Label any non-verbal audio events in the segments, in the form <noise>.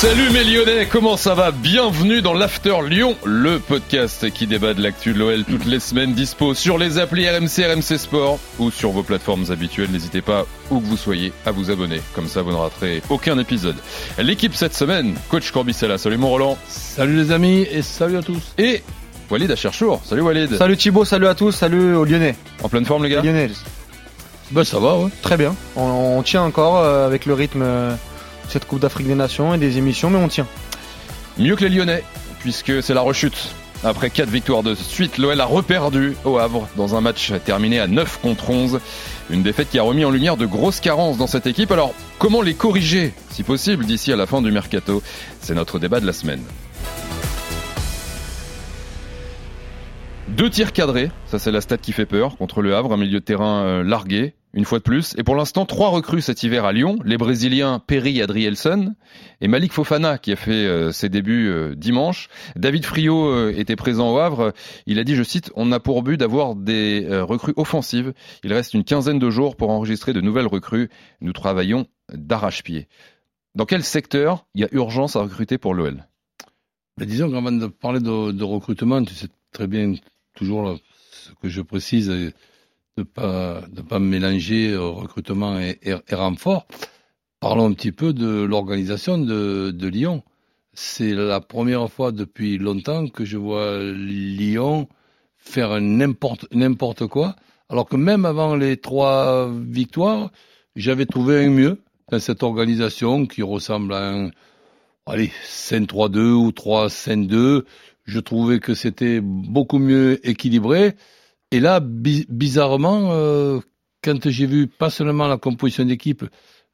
Salut mes Lyonnais, comment ça va? Bienvenue dans l'After Lyon, le podcast qui débat de l'actu de l'OL toutes les semaines, dispo sur les applis RMC, RMC Sport ou sur vos plateformes habituelles. N'hésitez pas, où que vous soyez, à vous abonner. Comme ça, vous ne raterez aucun épisode. L'équipe cette semaine, coach Corbicella. Salut mon Roland. Salut les amis et salut à tous. Et Walid Acherchour. Salut Walid. Salut Thibaut, salut à tous, salut aux Lyonnais. En pleine forme les gars? Lyonnais. Bah ça va, ouais. Très bien. On, on tient encore euh, avec le rythme. Cette Coupe d'Afrique des Nations et des émissions, mais on tient. Mieux que les Lyonnais, puisque c'est la rechute. Après 4 victoires de suite, l'OL a reperdu au Havre dans un match terminé à 9 contre 11. Une défaite qui a remis en lumière de grosses carences dans cette équipe. Alors, comment les corriger, si possible, d'ici à la fin du mercato? C'est notre débat de la semaine. Deux tirs cadrés, ça c'est la stat qui fait peur, contre le Havre, un milieu de terrain euh, largué, une fois de plus. Et pour l'instant, trois recrues cet hiver à Lyon. Les Brésiliens Perry Adrielson et Malik Fofana qui a fait euh, ses débuts euh, dimanche. David Friot euh, était présent au Havre. Il a dit, je cite, on a pour but d'avoir des recrues offensives. Il reste une quinzaine de jours pour enregistrer de nouvelles recrues. Nous travaillons d'arrache-pied. Dans quel secteur il y a urgence à recruter pour l'OL ben Disons qu'avant de parler de, de, recrutement, tu sais très bien toujours ce que je précise de pas de pas mélanger euh, recrutement et, et, renfort. Parlons un petit peu de l'organisation de, Lyon. C'est la première fois depuis longtemps que je vois Lyon faire n'importe n'importe quoi, alors que même avant les trois victoires, j'avais trouvé un mieux dans cette organisation qui ressemble à un allez 5-3-2 ou 3-5-2. Je trouvais que c'était beaucoup mieux équilibré. Et là, bizarrement, euh, quand j'ai vu pas seulement la composition d'équipe,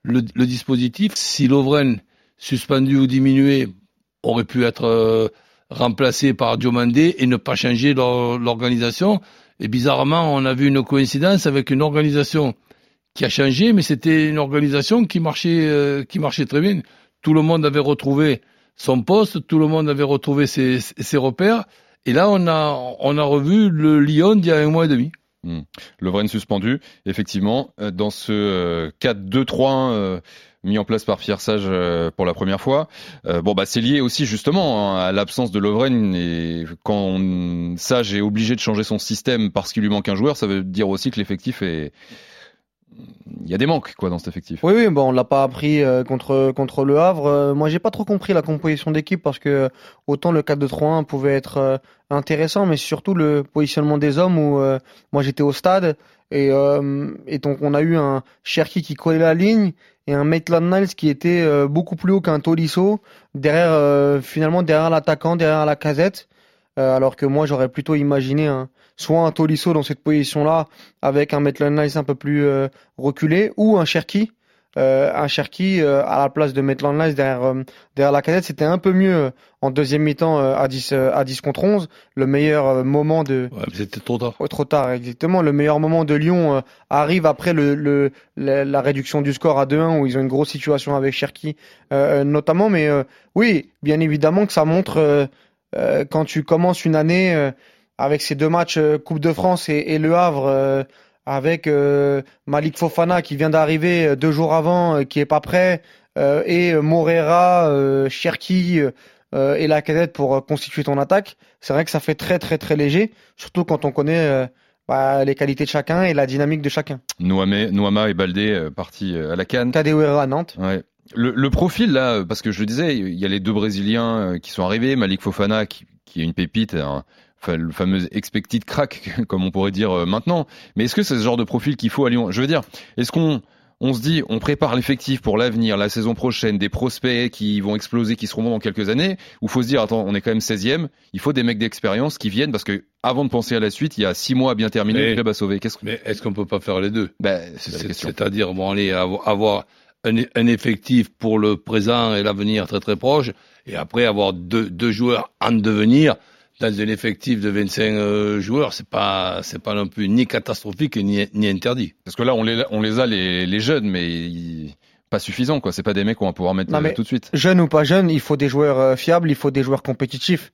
le, dispositif, si Lovren, suspendu ou diminué, aurait pu être euh, remplacé par Diomandé et ne pas changer l'organisation. Et bizarrement, on a vu une coïncidence avec une organisation qui a changé, mais c'était une organisation qui marchait, euh, qui marchait très bien. Tout le monde avait retrouvé son poste, tout le monde avait retrouvé ses, ses repères. Et là, on a, on a revu le Lyon d'il y a un mois et demi. Hmm. Le Vren suspendu, effectivement, euh, dans ce 4-2-3-1 euh, euh, mis en place par Pierre Sage pour la première fois. bon, bah, c'est lié aussi justement hein, à l'absence de Lovren et quand Sage est obligé de changer son système parce qu'il lui manque un joueur, ça veut dire aussi que l'effectif est, il y a des manques quoi dans cet effectif. Oui, oui, bon, on l'a pas appris euh, contre le Havre. Euh, moi, j'ai pas trop compris la composition d'équipe parce que autant le 4-2-3-1 pouvait être euh, intéressant, mais surtout le positionnement des hommes où moi j'étais au stade et et donc on a eu un Cherki qui collait la ligne et un Maitland Niles qui était beaucoup plus haut qu'un Tolisso derrière finalement derrière l'attaquant, derrière la casette. Alors que moi j'aurais plutôt imaginé un soit un Tolisso dans cette position-là avec un Maitland Nice un peu plus euh, reculé ou un Cherki. Euh, un Cherki euh, à la place de Maitland Nice derrière, derrière la cadette, c'était un peu mieux en deuxième mi-temps à 10 à 10 contre 11. Le meilleur moment de ouais, c'était trop tard. trop tard exactement. Le meilleur moment de Lyon arrive après le, le la, réduction du score à 2-1 où ils ont une grosse situation avec Cherki notamment. Mais oui, bien évidemment que ça montre quand tu commences une année avec ces deux matchs euh, Coupe de France et, Le Havre, euh, avec euh, Malik Fofana qui vient d'arriver deux jours avant, qui est pas prêt, et Morera, Cherki et la cadette pour constituer ton attaque. C'est vrai que ça fait très très très léger, surtout quand on connaît bah, les qualités de chacun et la dynamique de chacun. Noama et Baldé partis à la Cannes. Kadewere à Nantes. Ouais. Le, le, profil là, parce que je le disais, il y a les deux Brésiliens qui sont arrivés, Malik Fofana qui, qui est une pépite, le fameux expected crack, <laughs> comme on pourrait dire euh, maintenant. Mais est-ce que c'est ce genre de profil qu'il faut à Lyon Je veux dire, est-ce qu'on on se dit, on prépare l'effectif pour l'avenir, la saison prochaine, des prospects qui vont exploser, qui seront bons dans quelques années, ou faut se dire, attends, on est quand même 16e, il faut des mecs d'expérience qui viennent, parce que avant de penser à la suite, il y a six mois à bien terminer, le club sauvé. Qu'est-ce Mais est-ce qu'on peut pas faire les deux? Ben, C'est-à-dire, bon, aller avoir un, un, effectif pour le présent et l'avenir très très proche, et après avoir deux, deux joueurs en devenir, dans un effectif de 25 euh, joueurs, c'est pas c'est pas non plus ni catastrophique ni, ni interdit. Parce que là, on les on les a les, les jeunes, mais pas suffisant, quoi. C'est pas des mecs qu'on va pouvoir mettre Non, euh, mais- tout de suite. Jeune ou pas jeune, il faut des joueurs euh, fiables, il faut des joueurs compétitifs.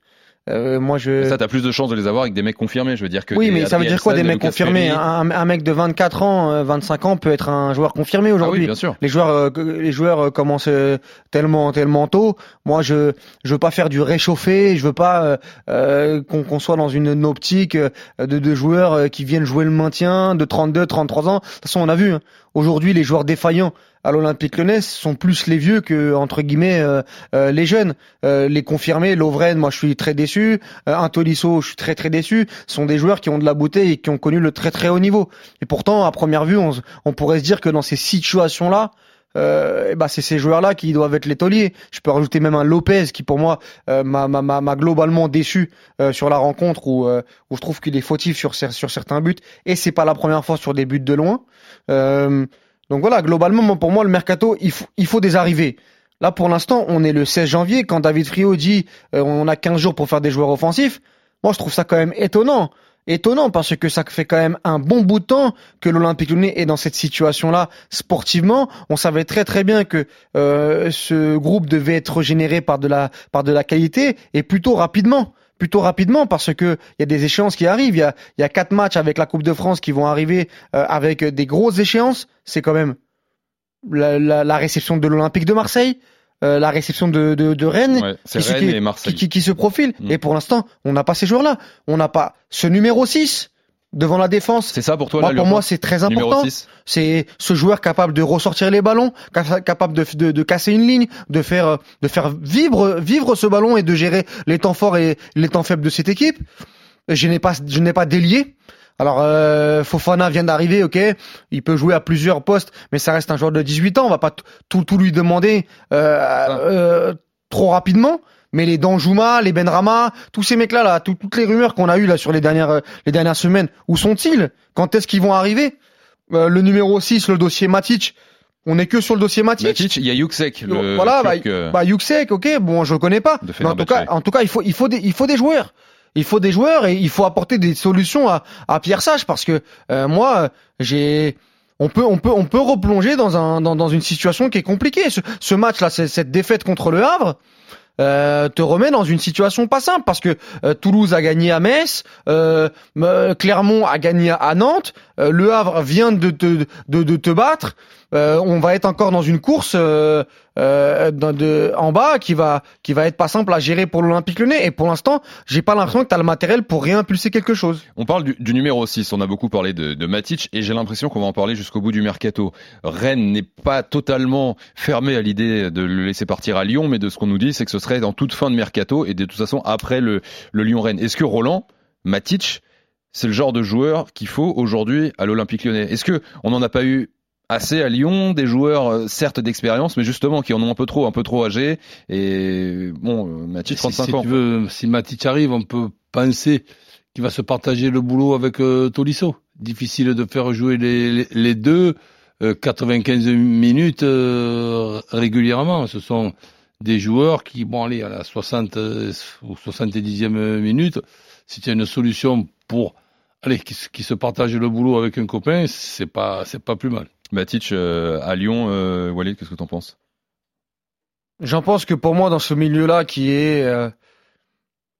Euh, moi, je. Ça, t'as plus de chances de les avoir avec des mecs confirmés. Je veux dire que. oui, mais ça veut dire quoi des mecs confirmés un, un mec de 24 ans, euh, 25 ans peut être un joueur confirmé Ah oui, aujourd'hui. bien sûr. les joueurs, euh, les joueurs euh, commencent euh, tellement, tellement tôt. Moi, je, je veux pas faire du réchauffé. Je veux pas euh, euh, qu'on qu'on soit dans une, optique euh, de, de joueurs euh, qui viennent jouer le maintien de 32, 33 ans. De toute façon, on a vu. hein. Aujourd'hui, les joueurs défaillants à l'Olympique Lyonnais sont plus les vieux que entre guillemets euh, euh, les jeunes. Euh, les confirmés, Lovren, moi, je suis très déçu. Euh, un Tolisso, je suis très très déçu. Sont des joueurs qui ont de la bouteille et qui ont connu le très très haut niveau. Et pourtant, à première vue, on, on pourrait se dire que dans ces situations-là, euh, ben, c'est ces joueurs-là qui doivent être les tauliers. Je peux rajouter même un Lopez qui, pour moi, euh, m'a globalement déçu euh, sur la rencontre où, euh, où je trouve qu'il est fautif sur, sur certains buts. Et c'est pas la première fois sur des buts de loin. Donc voilà, globalement, pour moi, le mercato, il faut, des arrivées. Là, pour l'instant, on est le 16 janvier. Quand David Frio dit euh, on a 15 jours pour faire des joueurs offensifs, moi, je trouve ça quand même étonnant. Étonnant parce que ça fait quand même un bon bout de temps que l'Olympique Lyonnais est dans cette situation-là sportivement. On savait très très bien que euh, ce groupe devait être généré par de la qualité et plutôt rapidement. Plutôt rapidement parce que il y a des échéances qui arrivent. Il y a il y a quatre matchs avec la Coupe de France qui vont arriver euh, avec des grosses échéances. C'est quand même la, la, la réception de l'Olympique de Marseille, euh, la réception de, de, de Rennes Ouais, c'est qui, se- Rennes qui- et Marseille. qui, qui, qui se profile. Mm. Et pour l'instant, on n'a pas ces joueurs-là. On n'a pas ce numéro 6 devant la défense. C'est ça pour toi, Moi, là, pour moi, c'est très important. 6 C'est ce joueur capable de ressortir les ballons, ca- capable de, de, de casser une ligne, de faire, de faire vivre, vivre ce ballon et de gérer les temps forts et les temps faibles de cette équipe. Je n'ai pas, je n'ai pas délié. Alors euh, Fofana vient d'arriver, ok, il peut jouer à plusieurs postes, mais ça reste un joueur de 18 ans, on va pas tout, tout lui demander euh, euh, trop rapidement. Mais les Danjuma, les Benrama, tous ces mecs-là, là, tout- toutes les rumeurs qu'on a eues là sur les dernières, euh, les dernières semaines, où sont-ils? Quand est-ce qu'ils vont arriver? Euh, Le numéro 6, le dossier Matic, on est que sur le dossier Matic. Matic, il y a Yuksek, le voilà, bah, Turc, euh, bah ok, bon, je le connais pas. Mais en tout cas, en tout cas, il faut, il faut des, il faut des joueurs. Il faut des joueurs et il faut apporter des solutions à, à Pierre Sage parce que euh, moi, j'ai, on peut, on peut, on peut replonger dans un, dans, dans une situation qui est compliquée. Ce, ce match-là, cette défaite contre le Havre. Euh, te remet dans une situation pas simple parce que euh, Toulouse a gagné à Metz, euh, Clermont a gagné à Nantes, euh, Le Havre vient de te, de, de te battre. On va être encore dans une course euh, en bas qui va qui va être pas simple à gérer pour l'Olympique Lyonnais. Et pour l'instant, j'ai pas l'impression que tu as le matériel pour réimpulser quelque chose. On parle du, numéro 6, on a beaucoup parlé de, Matic et j'ai l'impression qu'on va en parler jusqu'au bout du mercato. Rennes n'est pas totalement fermé à l'idée de le laisser partir à Lyon, mais de ce qu'on nous dit, c'est que ce serait dans toute fin de mercato et de toute façon après le, le Lyon-Rennes. Est-ce que Roland, Matic, c'est le genre de joueur qu'il faut aujourd'hui à l'Olympique lyonnais? Est-ce que on n'en a pas eu assez à Lyon, des joueurs euh, certes d'expérience, mais justement qui en ont un peu trop, un peu trop âgés et bon, euh, Matic Si, 35 si ans. tu veux, si Matic arrive, on peut penser qu'il va se partager le boulot avec euh, Tolisso. Difficile de faire jouer les, les, les deux euh, 95 minutes euh, régulièrement. Ce sont des joueurs qui, bon, allez, à la 60 euh, ou 70e minute, si tu as une solution pour, allez, qui, se- qui se partage le boulot avec un copain, c'est pas, c'est pas plus mal. Matic euh, à Lyon, euh, Walid, qu'est-ce que t'en penses? J'en pense que pour moi, dans ce milieu-là, qui est euh,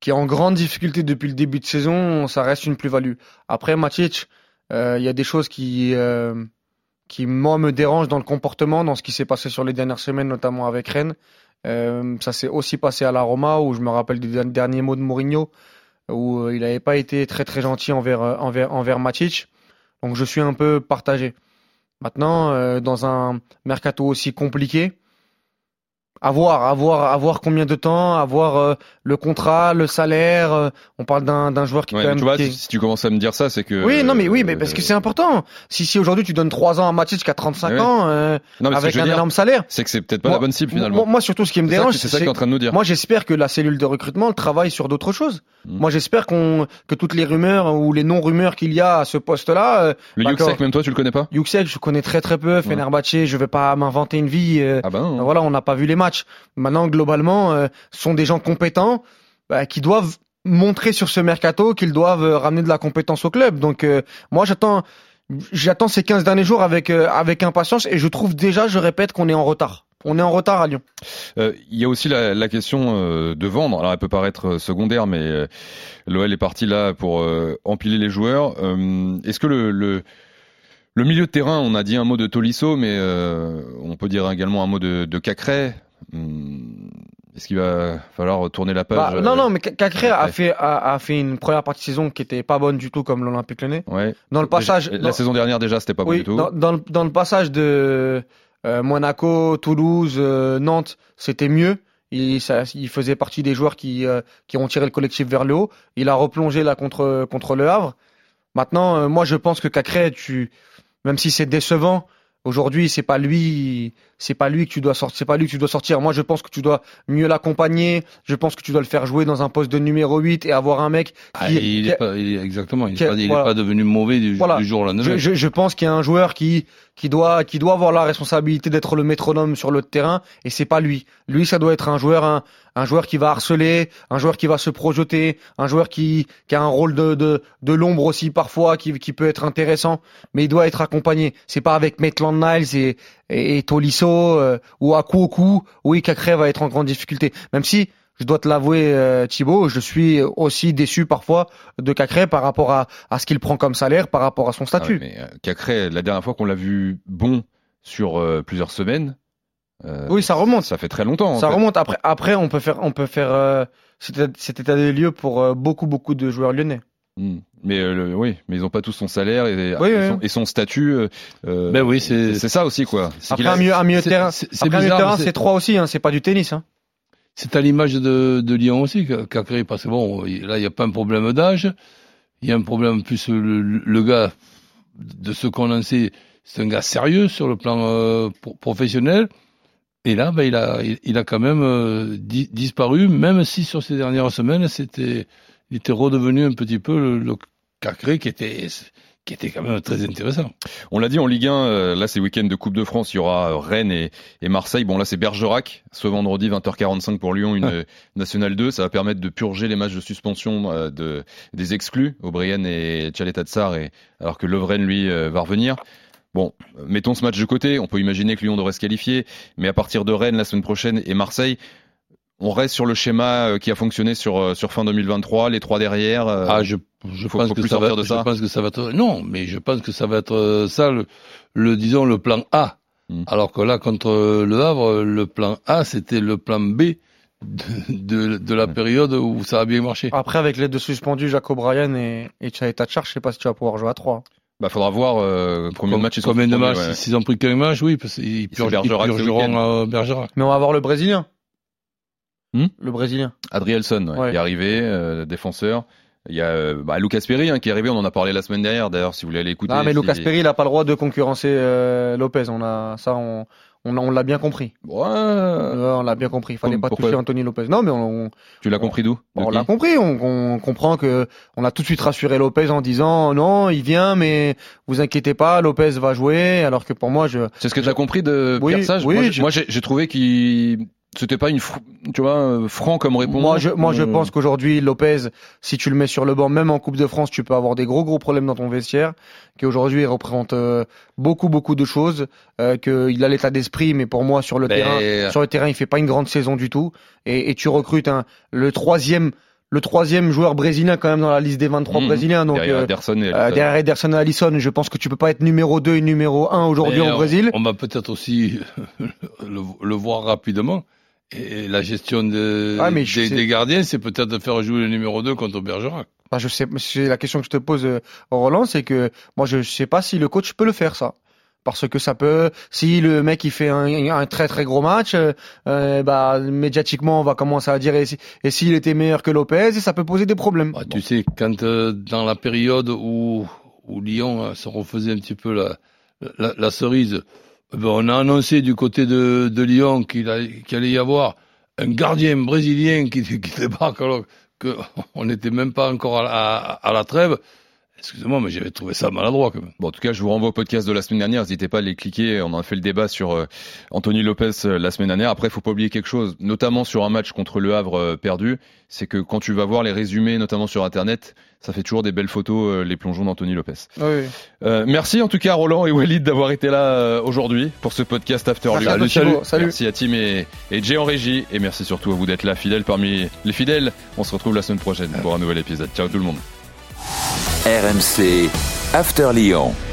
qui est en grande difficulté depuis le début de saison, ça reste une plus-value. Après, Matic, il y a des choses qui qui moi me dérangent dans le comportement, dans ce qui s'est passé sur les dernières semaines, notamment avec Rennes. Ça s'est aussi passé à la Roma, où je me rappelle des der- derniers mots de Mourinho, où il n'avait pas été très très gentil envers envers envers Matic. Donc je suis un peu partagé. Maintenant, euh, dans un mercato aussi compliqué, à voir, à voir, à voir combien de temps, à voir euh, le contrat, le salaire. euh, on parle d'un d'un joueur qui Ouais, quand même. Tu vois, qui est- si, tu commences à me dire ça, c'est que. Oui, non, mais oui, mais euh, parce que c'est important. Si si aujourd'hui tu donnes 3 ans à Matic qui a 35 Ouais. ans, euh, Non, mais que avec un dire, énorme salaire. c'est que c'est peut-être pas Moi- la bonne cible finalement. moi, surtout, ce qui me dérange, que- c'est ça qu'il est en train de nous dire. Moi, j'espère que la cellule de recrutement travaille sur d'autres choses. Mm. Moi, j'espère qu'on que toutes les rumeurs ou les non-rumeurs qu'il y a à ce poste-là, euh, le. Yuxek, même toi, tu le connais pas? Yuxek, je connais très très peu. Fenerbahçe, je vais pas m'inventer une vie. euh, Ah bah non. voilà, on n'a pas vu les matchs. Maintenant, globalement, euh, sont des gens compétents bah, qui doivent montrer sur ce mercato qu'ils doivent euh, ramener de la compétence au club. Donc, euh, moi, j'attends. Ces 15 derniers jours avec, euh, impatience et je trouve déjà, je répète, qu'on est en retard. On est en retard à Lyon. Euh, Il y a aussi la, question euh, de vendre. Alors, elle peut paraître euh, secondaire, mais euh, l'OL est parti là pour euh, empiler les joueurs. Euh, Est-ce que le, le, milieu de terrain, on a dit un mot de Tolisso, mais euh, on peut dire également un mot de, de Cacré. Hum, Est-ce qu'il va falloir tourner la page Bah, non, euh, non, mais Cacré a fait, a, a fait une première partie de saison qui était pas bonne du tout comme l'Olympique Lyonnais. Ouais. Dans le passage, La dans- saison dernière déjà, c'était pas bon oui, du tout. dans, dans, le, dans le passage de euh, Monaco, Toulouse, euh, Nantes, c'était mieux. Il, ça, il faisait partie des joueurs qui, euh, qui ont tiré le collectif vers le haut. Il a replongé là contre, contre le Havre. Maintenant, moi, je pense que Cacré, tu, même si c'est décevant, aujourd'hui, c'est pas lui, c'est pas lui que tu dois sortir, c'est pas lui que tu dois sortir. Moi, je pense que tu dois mieux l'accompagner. Je pense que tu dois le faire jouer dans un poste de numéro 8 et avoir un mec qui, Ah, il est pas, il est- exactement, il qui- est pas, voilà. devenu mauvais du, Voilà. du jour au lendemain. Je, je, je pense qu'il y a un joueur qui qui doit qui doit avoir la responsabilité d'être le métronome sur le terrain et c'est pas lui. Lui, ça doit être un joueur un, un joueur qui va harceler, un joueur qui va se projeter, un joueur qui qui a un rôle de de, de l'ombre aussi parfois qui qui peut être intéressant, mais il doit être accompagné. C'est pas avec Maitland Niles et et, et Tolisso euh, ou Akuoku, oui Cacré va être en grande difficulté. Même si je dois te l'avouer, euh, Thibaut, je suis aussi déçu parfois de Cacré par rapport à, à ce qu'il prend comme salaire, par rapport à son Ah statut. ouais, mais euh, Cacré, la dernière fois qu'on l'a vu bon sur euh, plusieurs semaines. Euh, Oui, ça remonte. Ça fait très longtemps. en Ça fait. remonte. Après, après, on peut faire, on peut faire euh, cet état- cet état des lieux pour euh, beaucoup, beaucoup de joueurs lyonnais. Hmm. Mais euh, le- oui, mais ils ont pas tous son salaire et, Oui, et oui. son, et son statut. Ben oui, c'est- c'est ça aussi quoi. Après, a- un milieu, un milieu terrain, c'est- c'est après, un milieu de bizarre, terrain, mais c'est trois aussi. Hein, c'est pas du tennis. Hein. C'est à l'image de, de Lyon aussi, que- Cacré, parce que bon, là, il n'y a pas un problème d'âge. Il y a un problème plus le, le gars, de ce qu'on en sait, c'est un gars sérieux sur le plan euh, pro- professionnel. Et là, ben, il a, il, il a quand même euh, di- disparu, même si sur ces dernières semaines, c'était, il était redevenu un petit peu le, le Cacré qui était, qui était quand même très intéressant. On l'a dit en Ligue 1, euh, là c'est week-end de Coupe de France, il y aura euh, Rennes et, et Marseille. Bon là c'est Bergerac, ce vendredi 20h45 pour Lyon, une euh, Nationale 2. Ça va permettre de purger les matchs de suspension euh, de, des exclus, O'Brien et Tchaletatsar, et alors que Lovren lui euh, va revenir. Bon, mettons ce match de côté, on peut imaginer que Lyon devrait se qualifier, mais à partir de Rennes la semaine prochaine et Marseille, on reste sur le schéma euh, qui a fonctionné sur, euh, sur fin 2023, les trois derrière. euh, Ah, je, je faut- pense faut que plus ça va, de ça. je pense que ça va être, non, mais je pense que ça va être ça, le, le disons, le plan A. Hmm. Alors que là, contre le Havre, le plan A, c'était le plan B de, de, de la période où ça a bien marché. Après, avec les deux suspendus, Jacob Bryan et, et Tchaï Tachar, je sais pas si tu vas pouvoir jouer à trois. Bah faudra voir euh, combien de matchs ils sont Combien de matchs ouais. S'ils ont pris qu'un match, oui, parce qu'ils Bergerac purgeront Bergerac. Mais on va avoir le Brésilien. Hmm le Brésilien. Adrielson, ouais, Ouais. qui est arrivé, euh, défenseur. Il y a euh, bah, Lucas Perry hein, qui est arrivé, on en a parlé la semaine dernière. D'ailleurs, si vous voulez aller écouter. Ah, mais si- Lucas Perry, il a pas le droit de concurrencer euh, Lopez. On a ça, on, on, on l'a bien compris. Ouais, Euh, on l'a bien compris. Il fallait pas toucher Anthony Lopez. Non, mais on, on- tu l'as compris d'où on l'a compris. On, on comprend que on a tout de suite rassuré Lopez en disant non, il vient, mais vous inquiétez pas, Lopez va jouer. Alors que pour moi, je C'est ce que tu as compris de Oui, Pierre Sage oui, Moi, j'ai trouvé qu'il c'était pas une fr- tu vois euh, franc comme réponse. Moi, je, moi, je Euh, pense qu'aujourd'hui, Lopez, si tu le mets sur le banc, même en Coupe de France, tu peux avoir des gros, gros problèmes dans ton vestiaire. Qu'aujourd'hui, il représente euh, beaucoup, beaucoup de choses. Euh, qu'il a l'état d'esprit, mais pour moi, sur le Ben, terrain, sur le terrain, il fait pas une grande saison du tout. Et, et tu recrutes un, le troisième, le troisième joueur brésilien quand même dans la liste des 23 Mhm. brésiliens. Donc, derrière Ederson et euh, Alisson. derrière Ederson et Alisson, je pense que tu peux pas être numéro 2 et numéro 1 aujourd'hui Mais au Brésil. On va peut-être aussi <laughs> le, le voir rapidement. Et la gestion de, Ah, mais des, gardiens, c'est peut-être de faire jouer le numéro 2 contre Bergerac. Bah, je sais, c'est la question que je te pose, euh, Roland, c'est que moi, je sais pas si le coach peut le faire, ça. Parce que ça peut, si le mec il fait un, un très très gros match, euh, euh, bah médiatiquement on va commencer à dire et si- et s'il était meilleur que Lopez, ça peut poser des problèmes. Bah, Tu sais, quand euh, dans la période où, où Lyon euh, se refaisait un petit peu la, la, la cerise, on a annoncé du côté de, Lyon qu'il allait y avoir un gardien brésilien qui, débarque alors qu'on n'était même pas encore à la trêve. Excusez-moi, mais j'avais trouvé ça maladroit quand même. Bon, en tout cas, je vous renvoie au podcast de la semaine dernière. N'hésitez pas à les cliquer. On a fait le débat sur euh, Anthony Lopez euh, la semaine dernière. Après, il faut pas oublier quelque chose, notamment sur un match contre Le Havre euh, perdu. C'est que quand tu vas voir les résumés, notamment sur Internet, ça fait toujours des belles photos, les plongeons d'Anthony Lopez. Oui. merci en tout cas, Roland et Walid, d'avoir été là aujourd'hui pour ce podcast After Merci à Lyon. toi, Thibaut. Salut. Merci à Tim et, et Jay en régie. Et merci surtout à vous d'être là, fidèles parmi les fidèles. On se retrouve la semaine prochaine pour un nouvel épisode. Ciao tout le monde. RMC After Lyon.